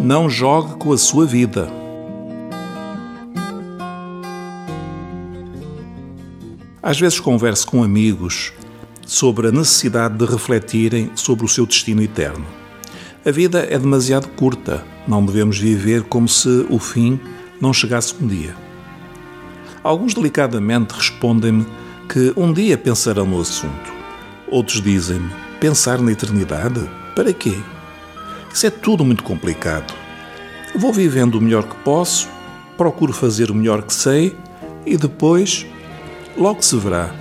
Não jogue com a sua vida. Às vezes converso com amigos sobre a necessidade de refletirem sobre o seu destino eterno. A vida é demasiado curta, não devemos viver como se o fim não chegasse um dia. Alguns delicadamente respondem-me que um dia pensarão no assunto. Outros dizem-me: pensar na eternidade? Para quê? Isso é tudo muito complicado. Vou vivendo o melhor que posso, procuro fazer o melhor que sei e depois logo se verá.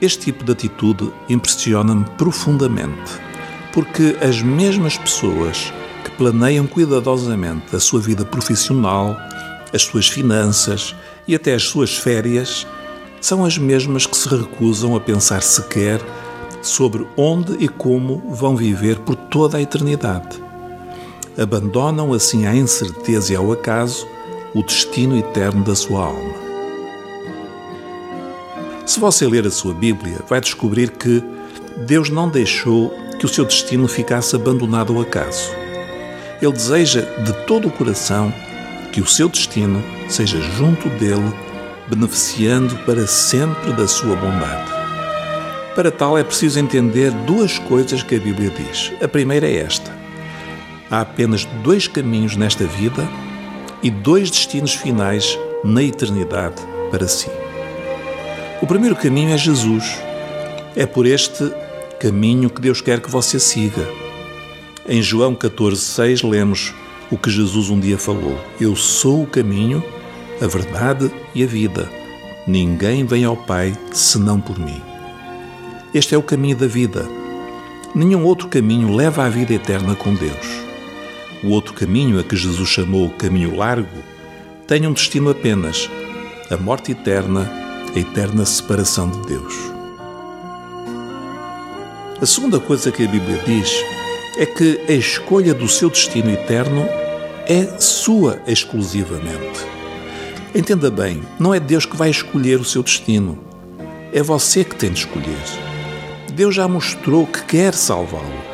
Este tipo de atitude impressiona-me profundamente, porque as mesmas pessoas que planeiam cuidadosamente a sua vida profissional, as suas finanças e até as suas férias são as mesmas que se recusam a pensar sequer sobre onde e como vão viver por toda a eternidade. Abandonam assim à incerteza e ao acaso o destino eterno da sua alma. Se você ler a sua Bíblia, vai descobrir que Deus não deixou que o seu destino ficasse abandonado ao acaso. Ele deseja de todo o coração que o seu destino seja junto dele, beneficiando para sempre da sua bondade. Para tal é preciso entender duas coisas que a Bíblia diz. A primeira é esta: há apenas dois caminhos nesta vida e dois destinos finais na eternidade para si. O primeiro caminho é Jesus. É por este caminho que Deus quer que você siga. Em João 14,6 lemos o que Jesus um dia falou: Eu sou o caminho, a verdade e a vida. Ninguém vem ao Pai senão por mim. Este é o caminho da vida. Nenhum outro caminho leva à vida eterna com Deus. O outro caminho, a que Jesus chamou caminho largo, tem um destino apenas: a morte eterna, a eterna separação de Deus. A segunda coisa que a Bíblia diz é que a escolha do seu destino eterno é sua exclusivamente. Entenda bem, não é Deus que vai escolher o seu destino. É você que tem de escolher. Deus já mostrou que quer salvá-lo.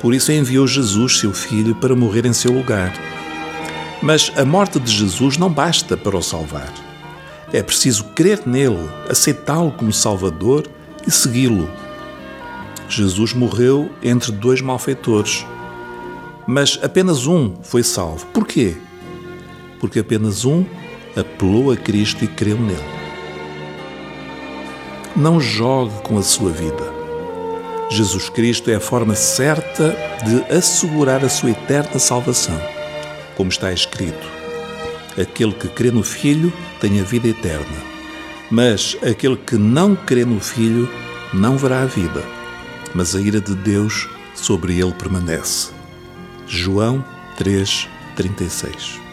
Por isso enviou Jesus, seu filho, para morrer em seu lugar. Mas a morte de Jesus não basta para o salvar. É preciso crer nele, aceitá-lo como Salvador e segui-lo. Jesus morreu entre dois malfeitores, mas apenas um foi salvo. Por quê? Porque apenas um apelou a Cristo e creu nele. Não jogue com a sua vida. Jesus Cristo é a forma certa de assegurar a sua eterna salvação. Como está escrito: Aquele que crê no Filho tem a vida eterna, mas aquele que não crê no Filho não verá a vida, mas a ira de Deus sobre ele permanece. João 3:36